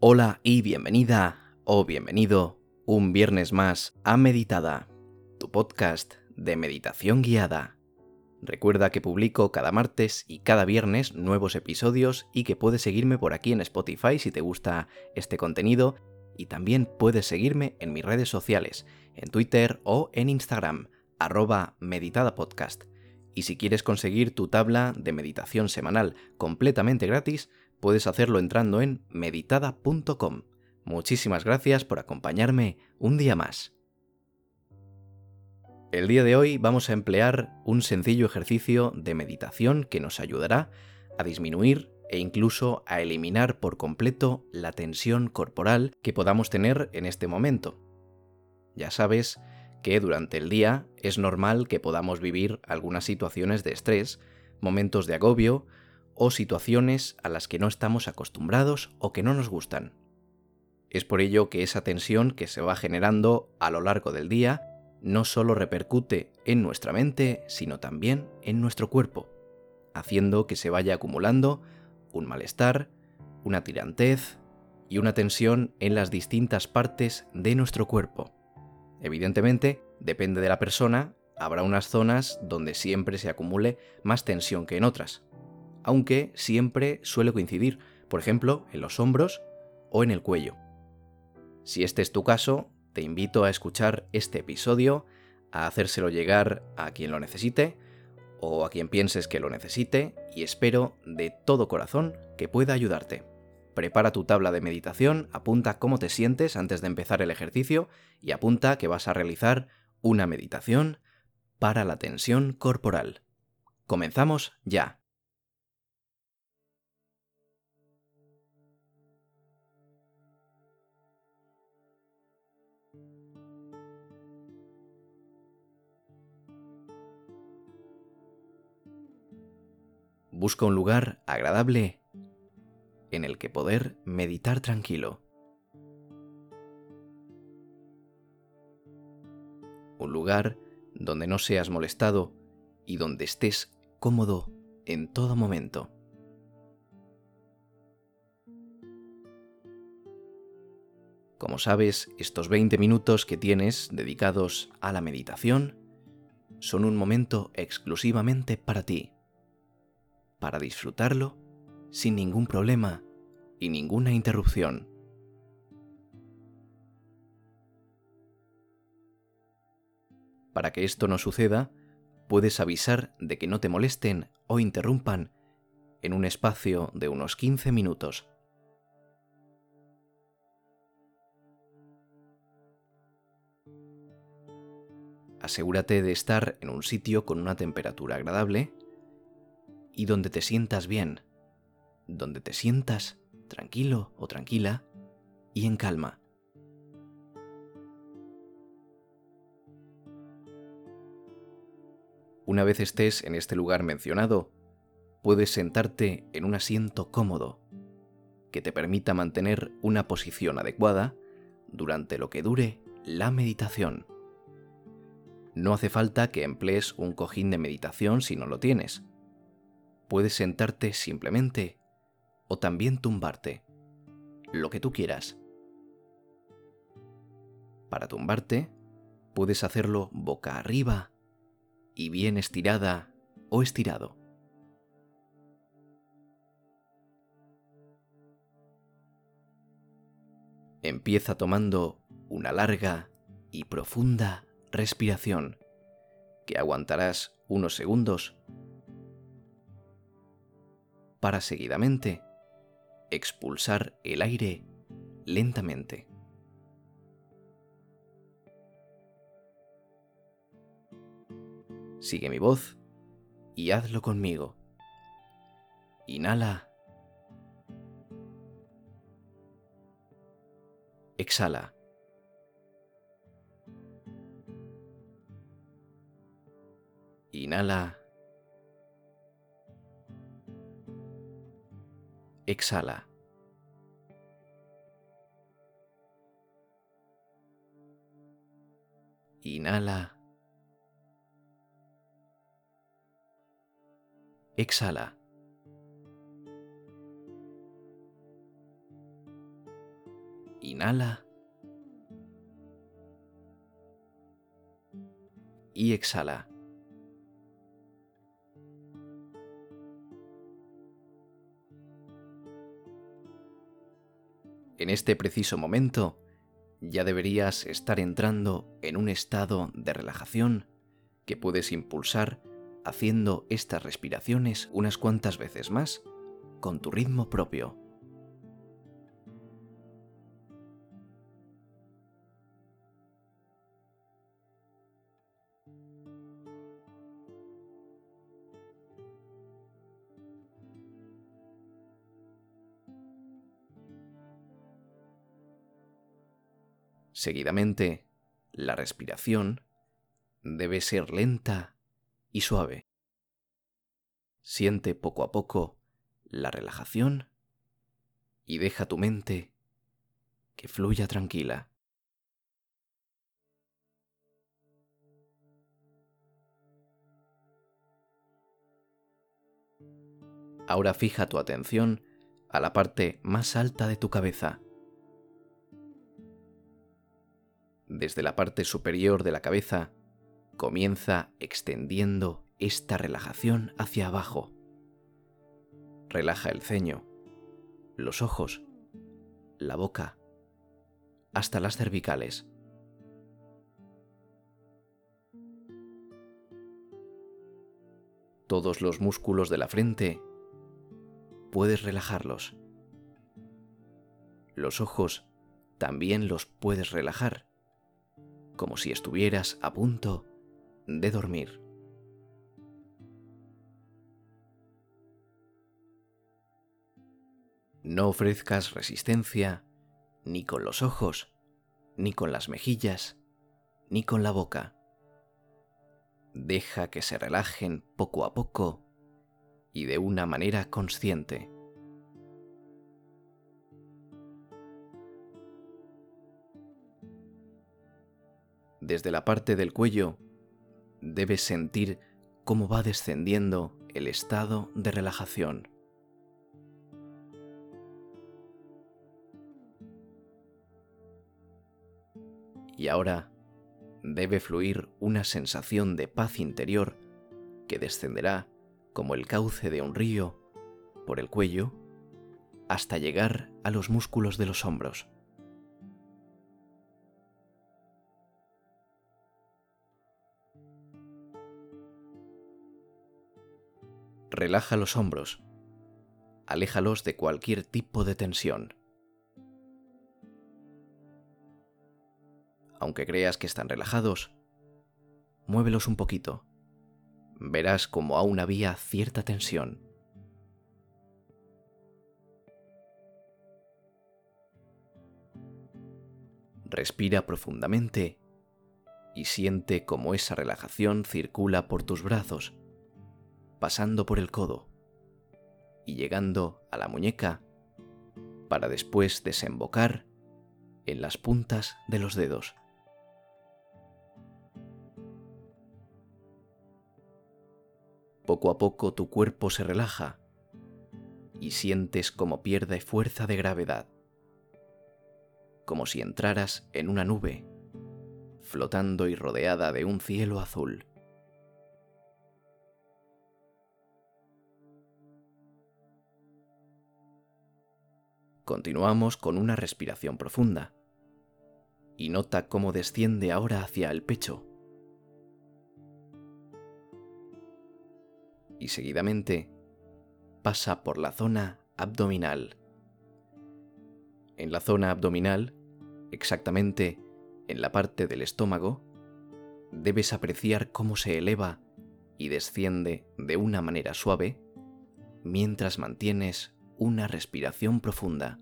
Hola y bienvenida o bienvenido un viernes más a Meditada, tu podcast de meditación guiada. Recuerda que publico cada martes y cada viernes nuevos episodios y que puedes seguirme por aquí en Spotify si te gusta este contenido y también puedes seguirme en mis redes sociales, en Twitter o en Instagram, arroba meditadapodcast. Y si quieres conseguir tu tabla de meditación semanal completamente gratis, puedes hacerlo entrando en meditada.com. Muchísimas gracias por acompañarme un día más. El día de hoy vamos a emplear un sencillo ejercicio de meditación que nos ayudará a disminuir e incluso a eliminar por completo la tensión corporal que podamos tener en este momento. Ya sabes que durante el día es normal que podamos vivir algunas situaciones de estrés, momentos de agobio o situaciones a las que no estamos acostumbrados o que no nos gustan. Es por ello que esa tensión que se va generando a lo largo del día no solo repercute en nuestra mente, sino también en nuestro cuerpo, haciendo que se vaya acumulando un malestar, una tirantez y una tensión en las distintas partes de nuestro cuerpo. Evidentemente, depende de la persona, habrá unas zonas donde siempre se acumule más tensión que en otras, aunque siempre suele coincidir, por ejemplo, en los hombros o en el cuello. Si este es tu caso, te invito a escuchar este episodio, a hacérselo llegar a quien lo necesite o a quien pienses que lo necesite y espero de todo corazón que pueda ayudarte. Prepara tu tabla de meditación, apunta cómo te sientes antes de empezar el ejercicio y apunta que vas a realizar una meditación para la tensión corporal. Comenzamos ya. Busca un lugar agradable en el que poder meditar tranquilo. Un lugar donde no seas molestado y donde estés cómodo en todo momento. Como sabes, estos 20 minutos que tienes dedicados a la meditación son un momento exclusivamente para ti para disfrutarlo sin ningún problema y ninguna interrupción. Para que esto no suceda, puedes avisar de que no te molesten o interrumpan en un espacio de unos 15 minutos. Asegúrate de estar en un sitio con una temperatura agradable y donde te sientas bien, donde te sientas tranquilo o tranquila y en calma. Una vez estés en este lugar mencionado, puedes sentarte en un asiento cómodo que te permita mantener una posición adecuada durante lo que dure la meditación. No hace falta que emplees un cojín de meditación si no lo tienes Puedes sentarte simplemente o también tumbarte, lo que tú quieras. Para tumbarte, puedes hacerlo boca arriba y bien estirada o estirado. Empieza tomando una larga y profunda respiración que aguantarás unos segundos para seguidamente expulsar el aire lentamente. Sigue mi voz y hazlo conmigo. Inhala. Exhala. Inhala. Exhala. Inhala. Exhala. Inhala. Y exhala. En este preciso momento, ya deberías estar entrando en un estado de relajación que puedes impulsar haciendo estas respiraciones unas cuantas veces más con tu ritmo propio. Seguidamente, la respiración debe ser lenta y suave. Siente poco a poco la relajación y deja tu mente que fluya tranquila. Ahora fija tu atención a la parte más alta de tu cabeza. Desde la parte superior de la cabeza, comienza extendiendo esta relajación hacia abajo. Relaja el ceño, los ojos, la boca, hasta las cervicales. Todos los músculos de la frente puedes relajarlos. Los ojos también los puedes relajar como si estuvieras a punto de dormir. No ofrezcas resistencia ni con los ojos, ni con las mejillas, ni con la boca. Deja que se relajen poco a poco y de una manera consciente. Desde la parte del cuello, debes sentir cómo va descendiendo el estado de relajación. Y ahora debe fluir una sensación de paz interior que descenderá como el cauce de un río por el cuello hasta llegar a los músculos de los hombros. Relaja los hombros. Aléjalos de cualquier tipo de tensión. Aunque creas que están relajados, muévelos un poquito. Verás como aún había cierta tensión. Respira profundamente y siente cómo esa relajación circula por tus brazos pasando por el codo y llegando a la muñeca para después desembocar en las puntas de los dedos. Poco a poco tu cuerpo se relaja y sientes como pierde fuerza de gravedad, como si entraras en una nube, flotando y rodeada de un cielo azul. Continuamos con una respiración profunda. Y nota cómo desciende ahora hacia el pecho. Y seguidamente pasa por la zona abdominal. En la zona abdominal, exactamente en la parte del estómago, debes apreciar cómo se eleva y desciende de una manera suave mientras mantienes una respiración profunda.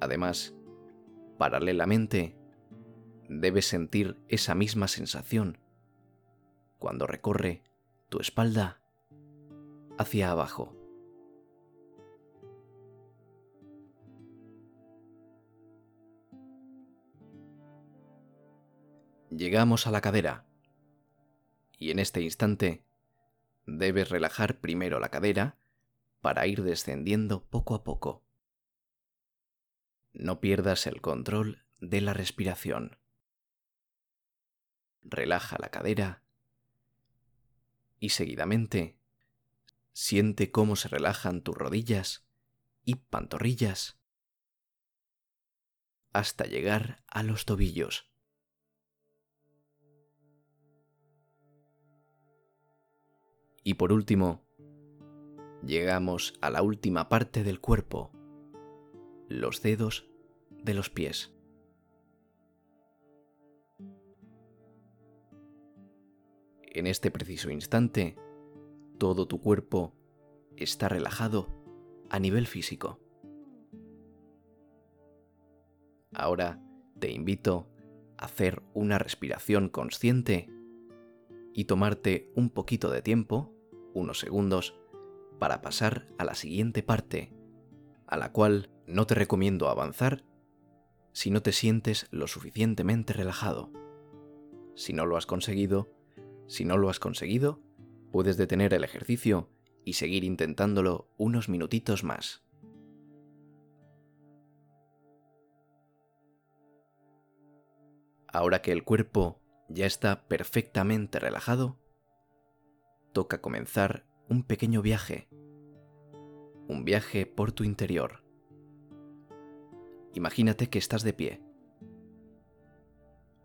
Además, paralelamente, debes sentir esa misma sensación cuando recorre tu espalda hacia abajo. Llegamos a la cadera y en este instante debes relajar primero la cadera para ir descendiendo poco a poco. No pierdas el control de la respiración. Relaja la cadera y seguidamente siente cómo se relajan tus rodillas y pantorrillas hasta llegar a los tobillos. Y por último, llegamos a la última parte del cuerpo, los dedos de los pies. En este preciso instante, todo tu cuerpo está relajado a nivel físico. Ahora te invito a hacer una respiración consciente y tomarte un poquito de tiempo, unos segundos, para pasar a la siguiente parte, a la cual no te recomiendo avanzar si no te sientes lo suficientemente relajado. Si no lo has conseguido, si no lo has conseguido, puedes detener el ejercicio y seguir intentándolo unos minutitos más. Ahora que el cuerpo ya está perfectamente relajado, toca comenzar un pequeño viaje. Un viaje por tu interior. Imagínate que estás de pie,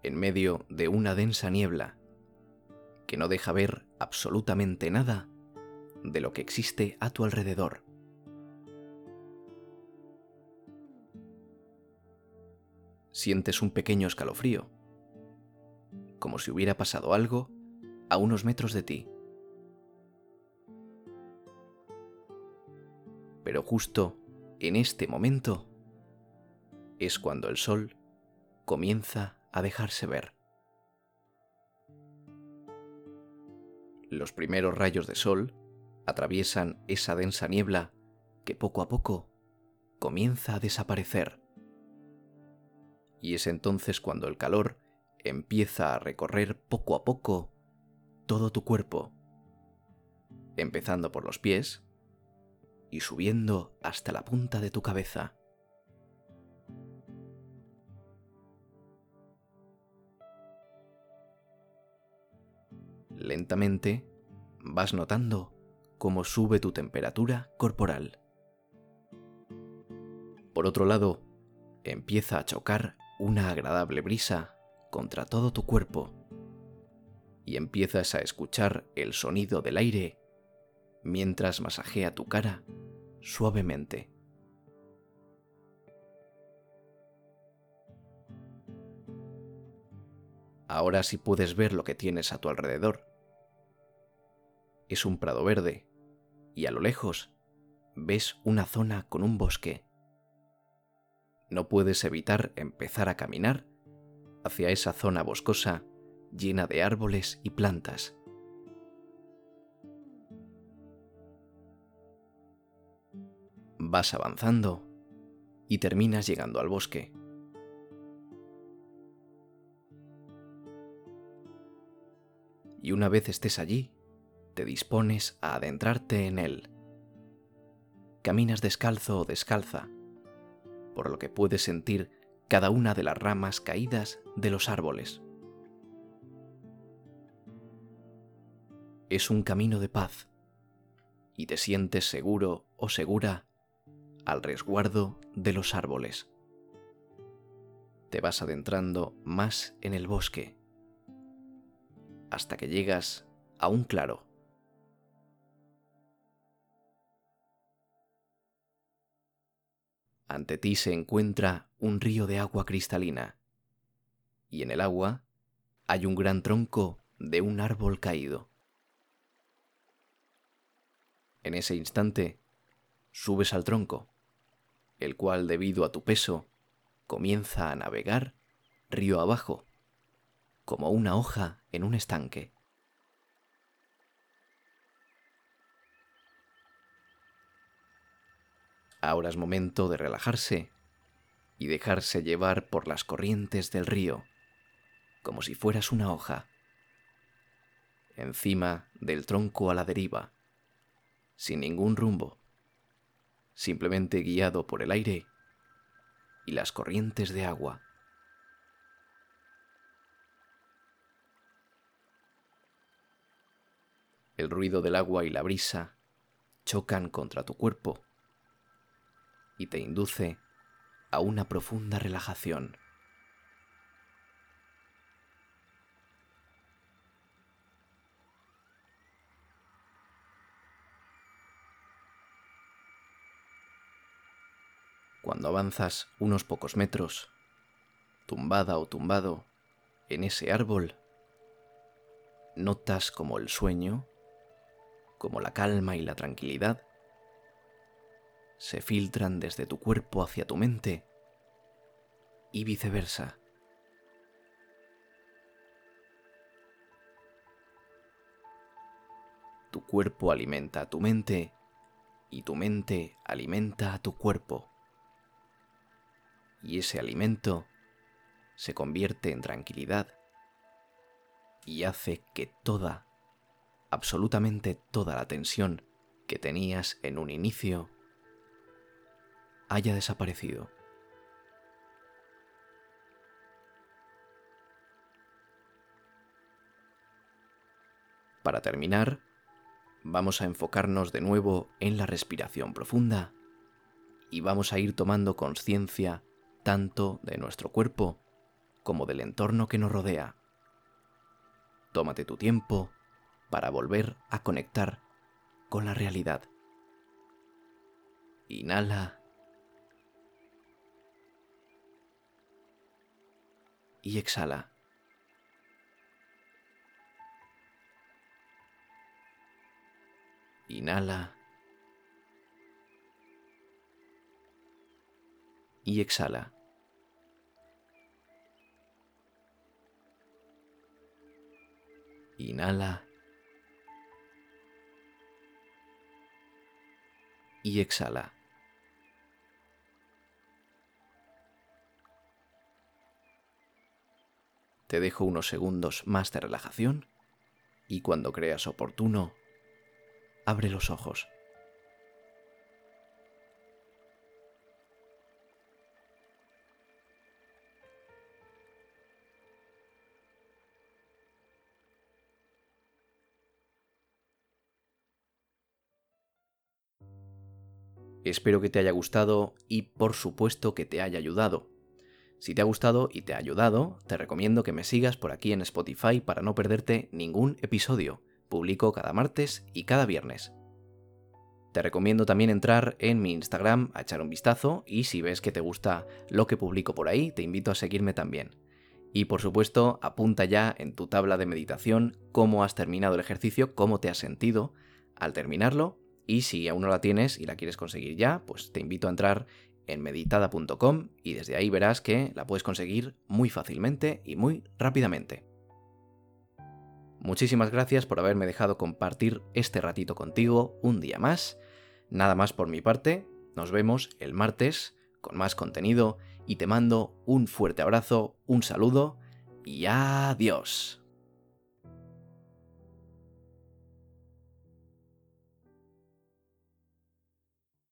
en medio de una densa niebla que no deja ver absolutamente nada de lo que existe a tu alrededor. Sientes un pequeño escalofrío, como si hubiera pasado algo a unos metros de ti. Pero justo en este momento es cuando el sol comienza a dejarse ver. Los primeros rayos de sol atraviesan esa densa niebla que poco a poco comienza a desaparecer. Y es entonces cuando el calor empieza a recorrer poco a poco todo tu cuerpo, empezando por los pies y subiendo hasta la punta de tu cabeza. Lentamente vas notando cómo sube tu temperatura corporal. Por otro lado, empieza a chocar una agradable brisa contra todo tu cuerpo y empiezas a escuchar el sonido del aire mientras masajea tu cara suavemente. Ahora sí puedes ver lo que tienes a tu alrededor es un prado verde y a lo lejos ves una zona con un bosque. No puedes evitar empezar a caminar hacia esa zona boscosa llena de árboles y plantas. Vas avanzando y terminas llegando al bosque. Y una vez estés allí, te dispones a adentrarte en él. Caminas descalzo o descalza, por lo que puedes sentir cada una de las ramas caídas de los árboles. Es un camino de paz y te sientes seguro o segura al resguardo de los árboles. Te vas adentrando más en el bosque hasta que llegas a un claro. Ante ti se encuentra un río de agua cristalina, y en el agua hay un gran tronco de un árbol caído. En ese instante, subes al tronco, el cual debido a tu peso comienza a navegar río abajo, como una hoja en un estanque. Ahora es momento de relajarse y dejarse llevar por las corrientes del río, como si fueras una hoja, encima del tronco a la deriva, sin ningún rumbo, simplemente guiado por el aire y las corrientes de agua. El ruido del agua y la brisa chocan contra tu cuerpo y te induce a una profunda relajación. Cuando avanzas unos pocos metros, tumbada o tumbado en ese árbol, notas como el sueño, como la calma y la tranquilidad, se filtran desde tu cuerpo hacia tu mente y viceversa. Tu cuerpo alimenta a tu mente y tu mente alimenta a tu cuerpo y ese alimento se convierte en tranquilidad y hace que toda, absolutamente toda la tensión que tenías en un inicio haya desaparecido. Para terminar, vamos a enfocarnos de nuevo en la respiración profunda y vamos a ir tomando conciencia tanto de nuestro cuerpo como del entorno que nos rodea. Tómate tu tiempo para volver a conectar con la realidad. Inhala. Y exhala. Inhala. Y exhala. Inhala. Y exhala. Te dejo unos segundos más de relajación y cuando creas oportuno, abre los ojos. Espero que te haya gustado y por supuesto que te haya ayudado. Si te ha gustado y te ha ayudado, te recomiendo que me sigas por aquí en Spotify para no perderte ningún episodio. Publico cada martes y cada viernes. Te recomiendo también entrar en mi Instagram a echar un vistazo y si ves que te gusta lo que publico por ahí, te invito a seguirme también. Y por supuesto, apunta ya en tu tabla de meditación cómo has terminado el ejercicio, cómo te has sentido al terminarlo y si aún no la tienes y la quieres conseguir ya, pues te invito a entrar en meditada.com y desde ahí verás que la puedes conseguir muy fácilmente y muy rápidamente. Muchísimas gracias por haberme dejado compartir este ratito contigo un día más. Nada más por mi parte, nos vemos el martes con más contenido y te mando un fuerte abrazo, un saludo y adiós.